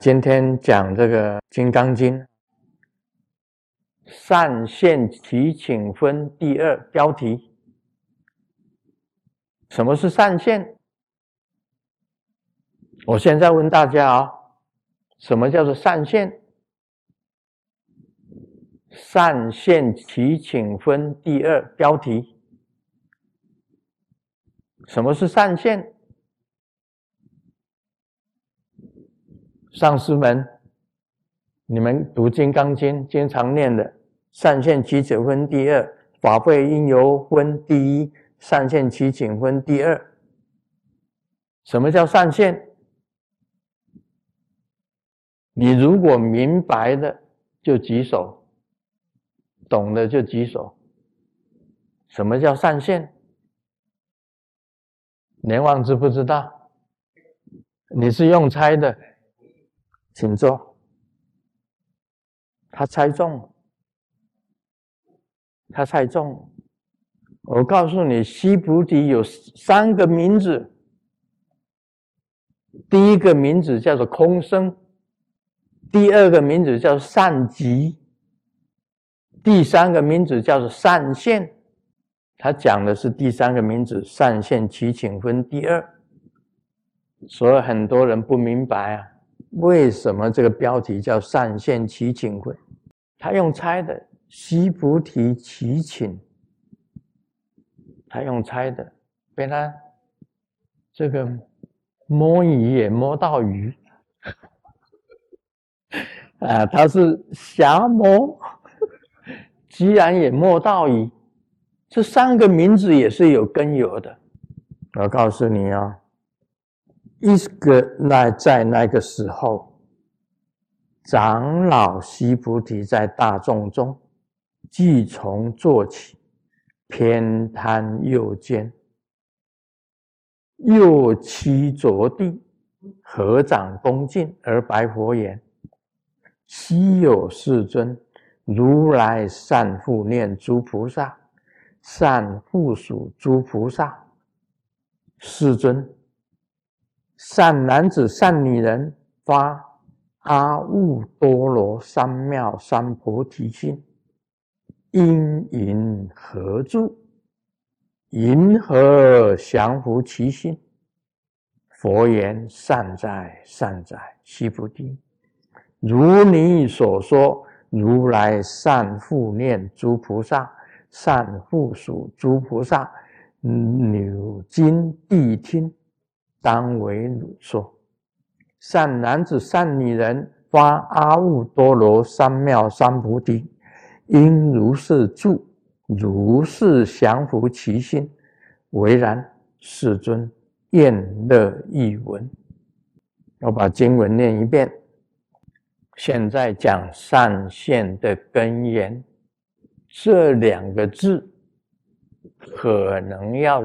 今天讲这个《金刚经》，善现其请分第二标题。什么是善现？我现在问大家啊，什么叫做善现？善现其请分第二标题。什么是善现？上师们，你们读《金刚经》经常念的“善现其者分第二，法会应由分第一”，“善现其请分第二”。什么叫善现？你如果明白的就举手，懂的就举手。什么叫善现？连王知不知道？你是用猜的，请坐。他猜中，他猜中。我告诉你，西菩提有三个名字。第一个名字叫做空生，第二个名字叫善极，第三个名字叫做善现。他讲的是第三个名字“善现其请分第二”，所以很多人不明白啊，为什么这个标题叫“善现其请会”？他用猜的“西菩提其请”，他用猜的，被他这个摸鱼也摸到鱼 啊，他是瞎摸，居然也摸到鱼。这三个名字也是有根由的，我告诉你啊，一个那在那个时候，长老西菩提在大众中，即从做起，偏袒右肩，右膝着地，合掌恭敬而白佛言：“昔有世尊，如来善护念诸菩萨。”善护属诸菩萨，世尊，善男子、善女人发阿耨多罗三藐三菩提心，因云何住？云何降伏其心？佛言：善哉，善哉，须菩提，如你所说，如来善护念诸菩萨。善护属诸菩萨，汝今谛听，当为汝说。善男子、善女人发阿耨多罗三藐三菩提，应如是住，如是降伏其心。唯然，世尊愿乐一闻。我把经文念一遍。现在讲善现的根源。这两个字可能要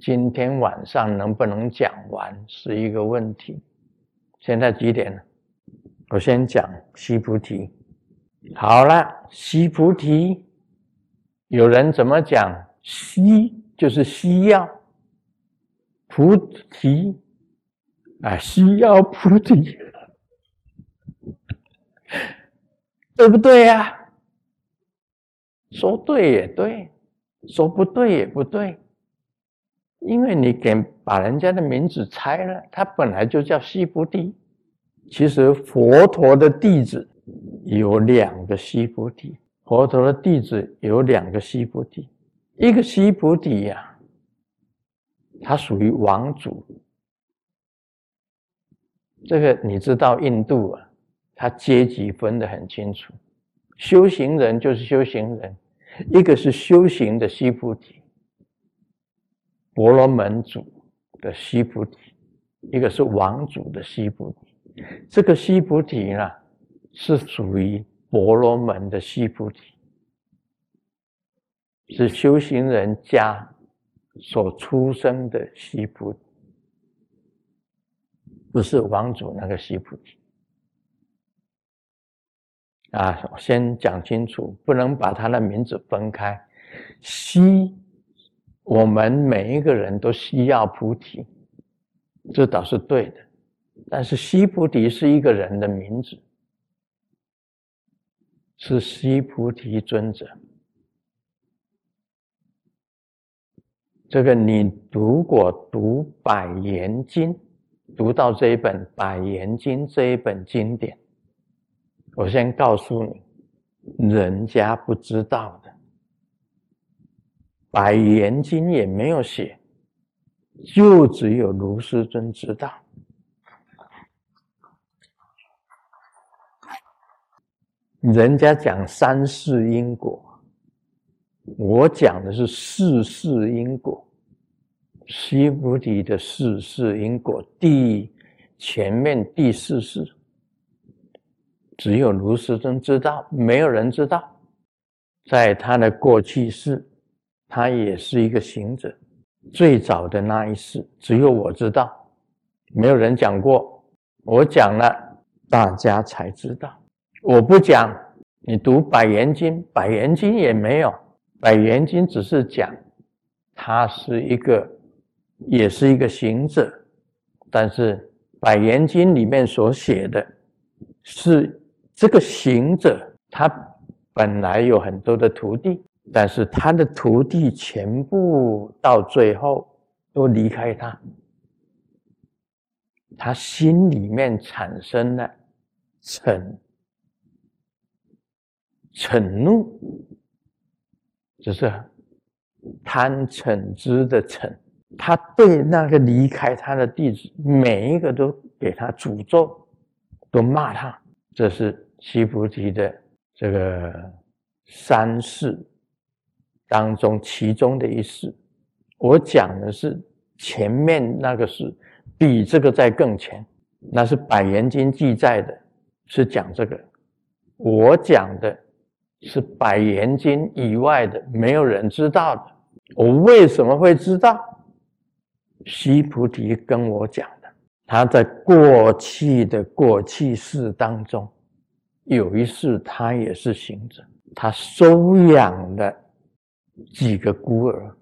今天晚上能不能讲完是一个问题。现在几点了？我先讲西菩提。好了，西菩提，有人怎么讲？西就是西药，菩提啊，西药菩提，对不对呀？说对也对，说不对也不对，因为你给把人家的名字拆了，他本来就叫西菩提。其实佛陀的弟子有两个西菩提，佛陀的弟子有两个西菩提，一个西菩提呀，他属于王族。这个你知道，印度啊，他阶级分得很清楚。修行人就是修行人，一个是修行的西菩提，婆罗门主的西菩提，一个是王主的西菩提。这个西菩提呢，是属于婆罗门的西菩提，是修行人家所出生的西菩提，不是王主那个西菩提。啊，先讲清楚，不能把他的名字分开。西，我们每一个人都需要菩提，这倒是对的。但是西菩提是一个人的名字，是西菩提尊者。这个你如果读《百言经》，读到这一本《百言经》这一本经典，我先告诉你，人家不知道，《百言经》也没有写，就只有卢师尊知道。人家讲三世因果。我讲的是四世因果，西菩提的四世因果，第前面第四世，只有卢师尊知道，没有人知道。在他的过去世，他也是一个行者，最早的那一世，只有我知道，没有人讲过。我讲了，大家才知道。我不讲，你读《百言经》，《百言经》也没有。《百言经》只是讲，他是一个，也是一个行者，但是《百言经》里面所写的，是这个行者，他本来有很多的徒弟，但是他的徒弟全部到最后都离开他，他心里面产生了嗔，嗔怒。只是贪嗔痴的嗔，他对那个离开他的弟子，每一个都给他诅咒，都骂他。这是西菩提的这个三世当中其中的一世。我讲的是前面那个事，比这个在更前，那是《百言经》记载的，是讲这个。我讲的。是《百言经》以外的，没有人知道的。我为什么会知道？西菩提跟我讲的。他在过去的过去世当中，有一世他也是行者，他收养了几个孤儿，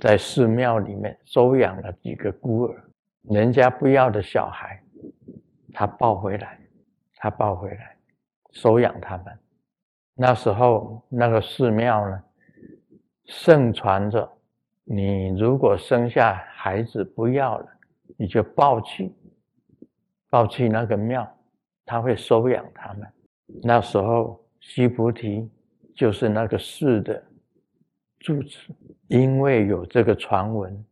在寺庙里面收养了几个孤儿，人家不要的小孩，他抱回来，他抱回来，收养他们。那时候，那个寺庙呢，盛传着：你如果生下孩子不要了，你就抱去，抱去那个庙，他会收养他们。那时候，西菩提就是那个寺的住持，因为有这个传闻，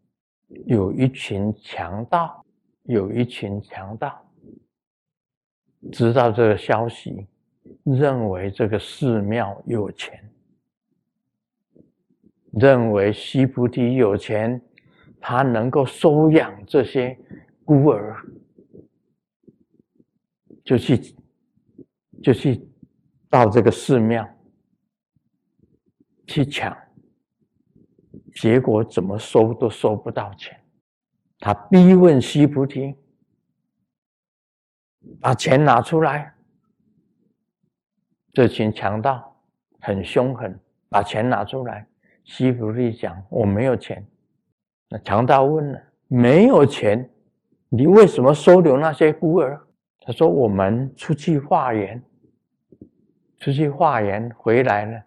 有一群强盗，有一群强盗知道这个消息。认为这个寺庙有钱，认为西菩提有钱，他能够收养这些孤儿，就去就去到这个寺庙去抢，结果怎么收都收不到钱，他逼问西菩提，把钱拿出来。这群强盗很凶狠，把钱拿出来。西菩提讲：“我没有钱。”那强盗问了：“没有钱，你为什么收留那些孤儿？”他说：“我们出去化缘，出去化缘回来了，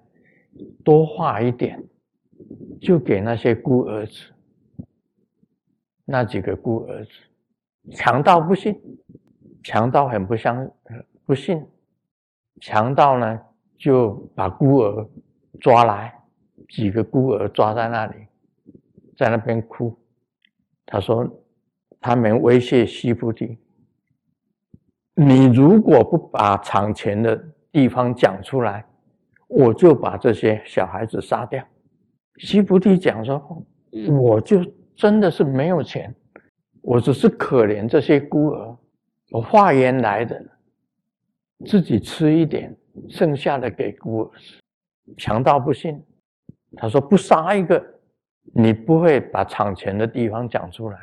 多化一点，就给那些孤儿子。那几个孤儿子，强盗不信，强盗很不相不信。”强盗呢，就把孤儿抓来，几个孤儿抓在那里，在那边哭。他说：“他们威胁西菩提，你如果不把藏钱的地方讲出来，我就把这些小孩子杀掉。”西菩提讲说：“我就真的是没有钱，我只是可怜这些孤儿，我化缘来的。”自己吃一点，剩下的给孤儿吃。强盗不信，他说：“不杀一个，你不会把抢钱的地方讲出来，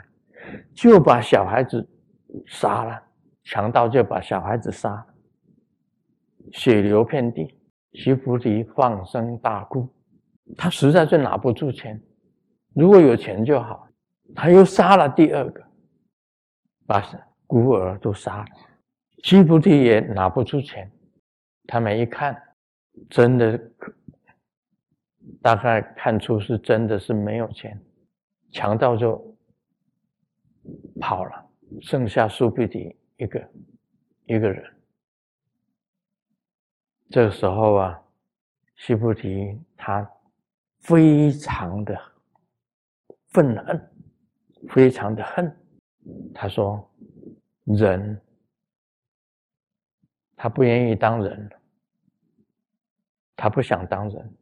就把小孩子杀了。”强盗就把小孩子杀了，血流遍地。徐菩提放声大哭，他实在是拿不住钱，如果有钱就好。他又杀了第二个，把。孤儿都杀了。西菩提也拿不出钱，他们一看，真的大概看出是真的是没有钱，强盗就跑了，剩下苏菩提一个一个人。这个时候啊，西菩提他非常的愤恨，非常的恨，他说：“人。”他不愿意当人，他不想当人，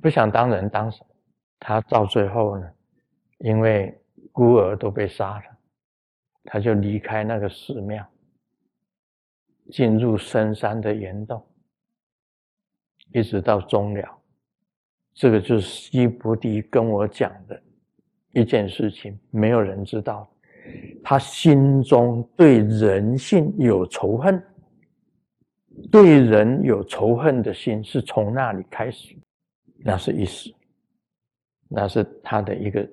不想当人当什么？他到最后呢，因为孤儿都被杀了，他就离开那个寺庙，进入深山的岩洞，一直到终了。这个就是西菩提跟我讲的一件事情，没有人知道。他心中对人性有仇恨，对人有仇恨的心是从那里开始，那是一世，那是他的一个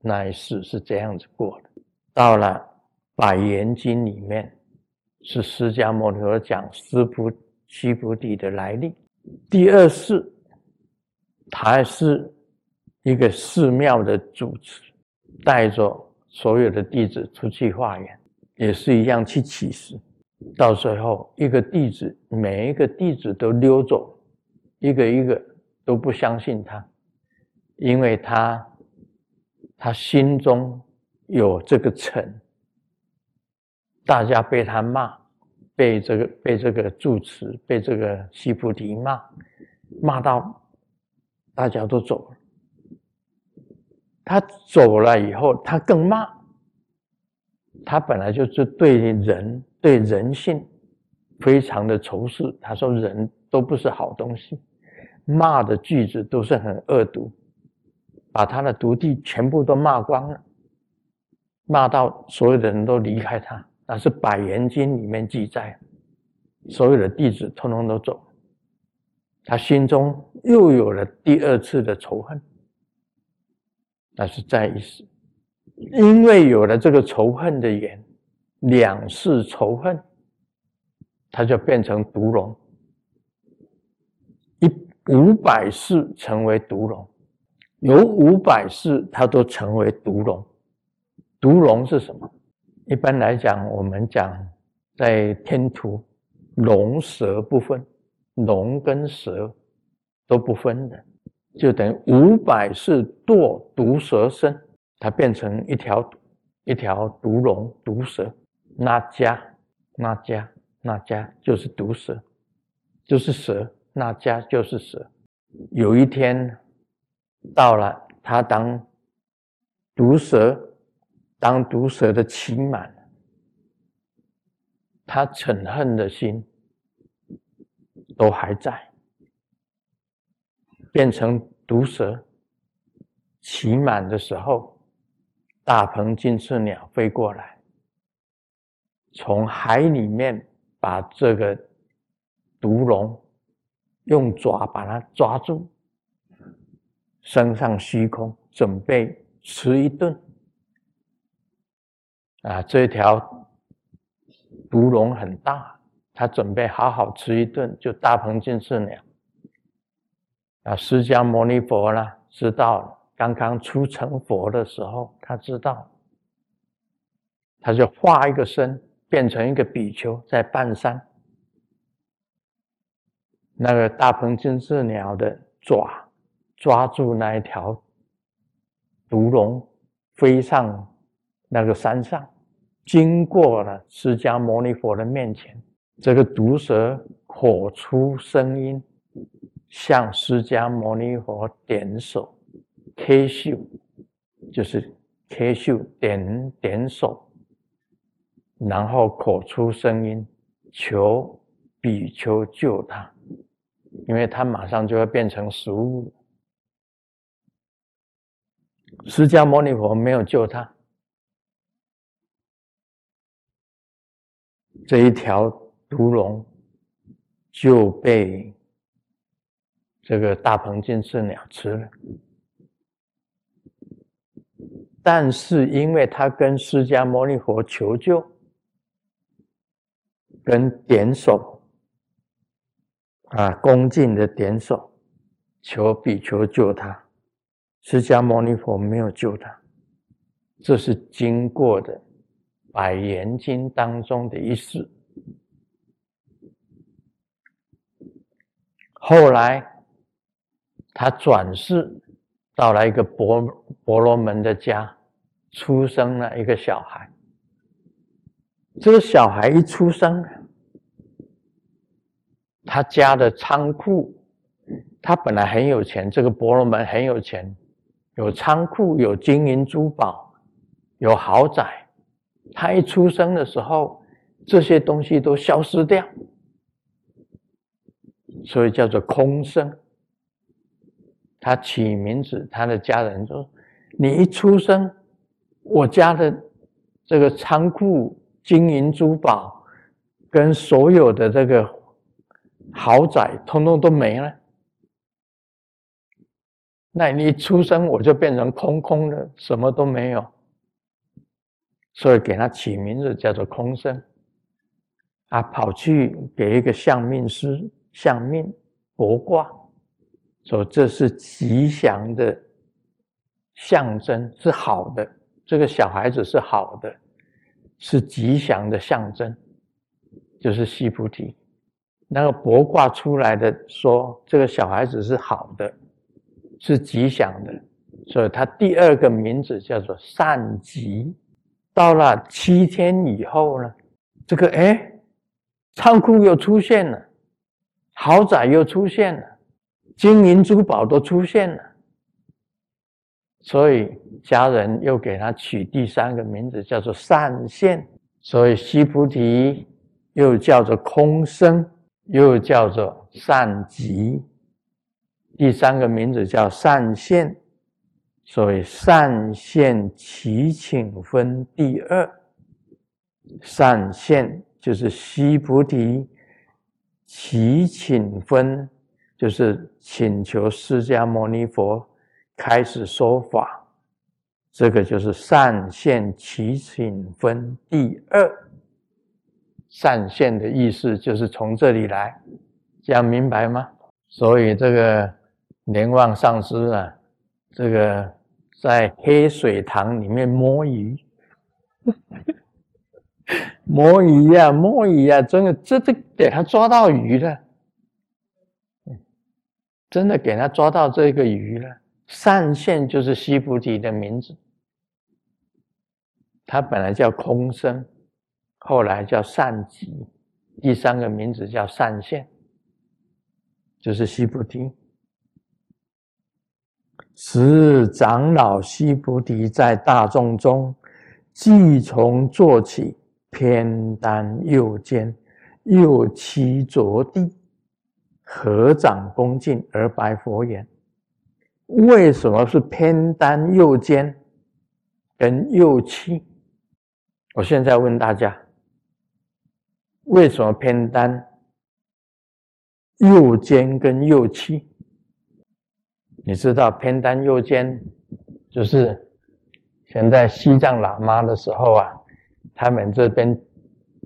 那一世是这样子过的。到了《百言经》里面，是释迦牟尼佛讲师菩西菩提的来历。第二世，他是一个寺庙的主持，带着。所有的弟子出去化缘，也是一样去乞食，到最后一个弟子，每一个弟子都溜走，一个一个都不相信他，因为他他心中有这个嗔，大家被他骂，被这个被这个住持，被这个西菩提骂，骂到大家都走了。他走了以后，他更骂。他本来就是对人、对人性非常的仇视。他说：“人都不是好东西。”骂的句子都是很恶毒，把他的徒弟全部都骂光了，骂到所有的人都离开他。那是《百言经》里面记载，所有的弟子通通都走，他心中又有了第二次的仇恨。那是再一世，因为有了这个仇恨的缘，两世仇恨，他就变成毒龙。一五百世成为毒龙，有五百世他都成为毒龙。毒龙是什么？一般来讲，我们讲在天图，龙蛇不分，龙跟蛇都不分的。就等于五百世堕毒蛇身，它变成一条一条毒龙、毒蛇。那家、那家、那家就是毒蛇，就是蛇。那家就是蛇。有一天到了，他当毒蛇，当毒蛇的期满，他嗔恨的心都还在。变成毒蛇，起满的时候，大鹏金翅鸟飞过来，从海里面把这个毒龙用爪把它抓住，升上虚空，准备吃一顿。啊，这条毒龙很大，他准备好好吃一顿，就大鹏金翅鸟。啊，释迦牟尼佛呢，知道刚刚出成佛的时候，他知道，他就化一个身，变成一个比丘，在半山，那个大鹏金翅鸟的爪抓住那一条毒龙，飞上那个山上，经过了释迦牟尼佛的面前，这个毒蛇火出声音。向释迦牟尼佛点手，K 秀，就是 K 秀点点手，然后口出声音，求比丘救他，因为他马上就要变成食物。释迦牟尼佛没有救他，这一条毒龙就被。这个大鹏金翅鸟吃了，但是因为他跟释迦牟尼佛求救，跟点手啊恭敬的点手，求比丘救他，释迦牟尼佛没有救他，这是经过的《百言经》当中的一事。后来他转世。到了一个婆婆罗门的家，出生了一个小孩。这个小孩一出生，他家的仓库，他本来很有钱，这个婆罗门很有钱，有仓库，有金银珠宝，有豪宅。他一出生的时候，这些东西都消失掉，所以叫做空生。他起名字，他的家人说：“你一出生，我家的这个仓库、金银珠宝跟所有的这个豪宅，通通都没了。那你一出生，我就变成空空的，什么都没有。所以给他起名字叫做空生。啊，跑去给一个相命师相命卜卦。”说这是吉祥的象征，是好的。这个小孩子是好的，是吉祥的象征，就是西菩提。那个卜卦出来的说，这个小孩子是好的，是吉祥的，所以他第二个名字叫做善吉。到了七天以后呢，这个哎，仓库又出现了，豪宅又出现了。金银珠宝都出现了，所以家人又给他取第三个名字，叫做善现。所以西菩提又叫做空生，又叫做善吉。第三个名字叫善现，所以善现其请分第二。善现就是西菩提其请分。就是请求释迦牟尼佛开始说法，这个就是善现其请分第二。善现的意思就是从这里来，讲明白吗？所以这个莲旺上师啊，这个在黑水塘里面摸鱼，摸鱼呀，摸鱼呀，真的，这这给他抓到鱼了。真的给他抓到这个鱼了。善现就是西菩提的名字，他本来叫空生，后来叫善吉，第三个名字叫善现，就是西菩提。时长老西菩提在大众中，即从坐起，偏丹右肩，右膝着地。合掌恭敬而白佛言：“为什么是偏丹右肩跟右膝？”我现在问大家：为什么偏丹右肩跟右膝？你知道偏丹右肩，就是现在西藏喇嘛的时候啊，他们这边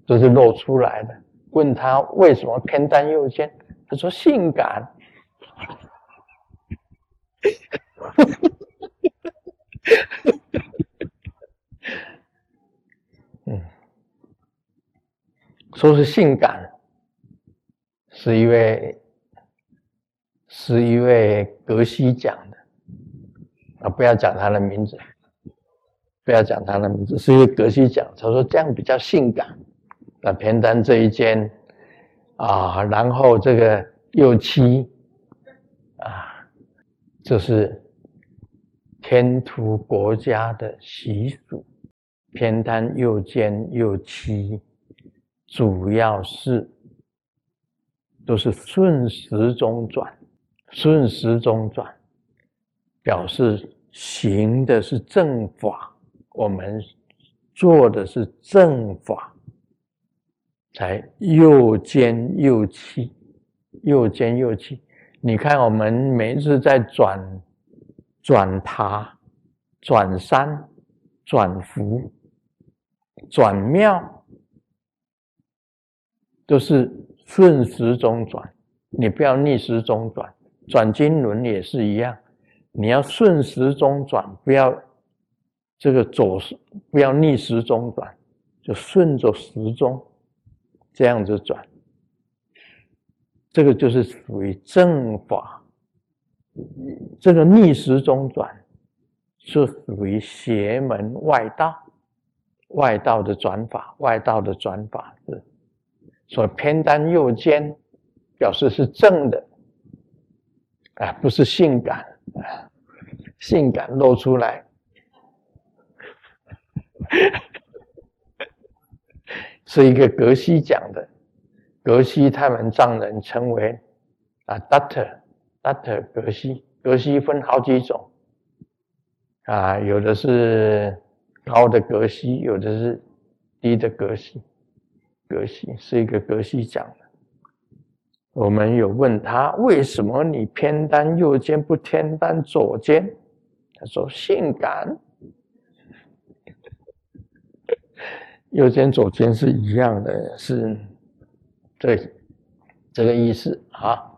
都是露出来的。问他为什么偏担右肩？他说：“性感。嗯，说是性感，是一位是一位格西讲的啊，不要讲他的名字，不要讲他的名字，是一位格西讲，他说这样比较性感。那偏单这一间。”啊，然后这个右膝，啊，这是天图国家的习俗，偏瘫右肩右膝，主要是都是顺时钟转，顺时钟转，表示行的是正法，我们做的是正法。才又尖又气，又尖又气。你看，我们每一次在转转塔、转山，转福、转庙，都是顺时钟转，你不要逆时钟转。转经轮也是一样，你要顺时钟转，不要这个左，不要逆时钟转，就顺着时钟这样子转。这个就是属于正法，这个逆时钟转是属于邪门外道，外道的转法，外道的转法是，所以偏单右肩表示是正的，啊，不是性感啊，性感露出来，是一个格西讲的。格西他们藏人称为啊，Doctor，Doctor 格西，格西分好几种啊，有的是高的格西，有的是低的格西。格西是一个格西讲的。我们有问他为什么你偏单右肩不偏单左肩？他说性感，右肩左肩是一样的，是。对，这个意思啊。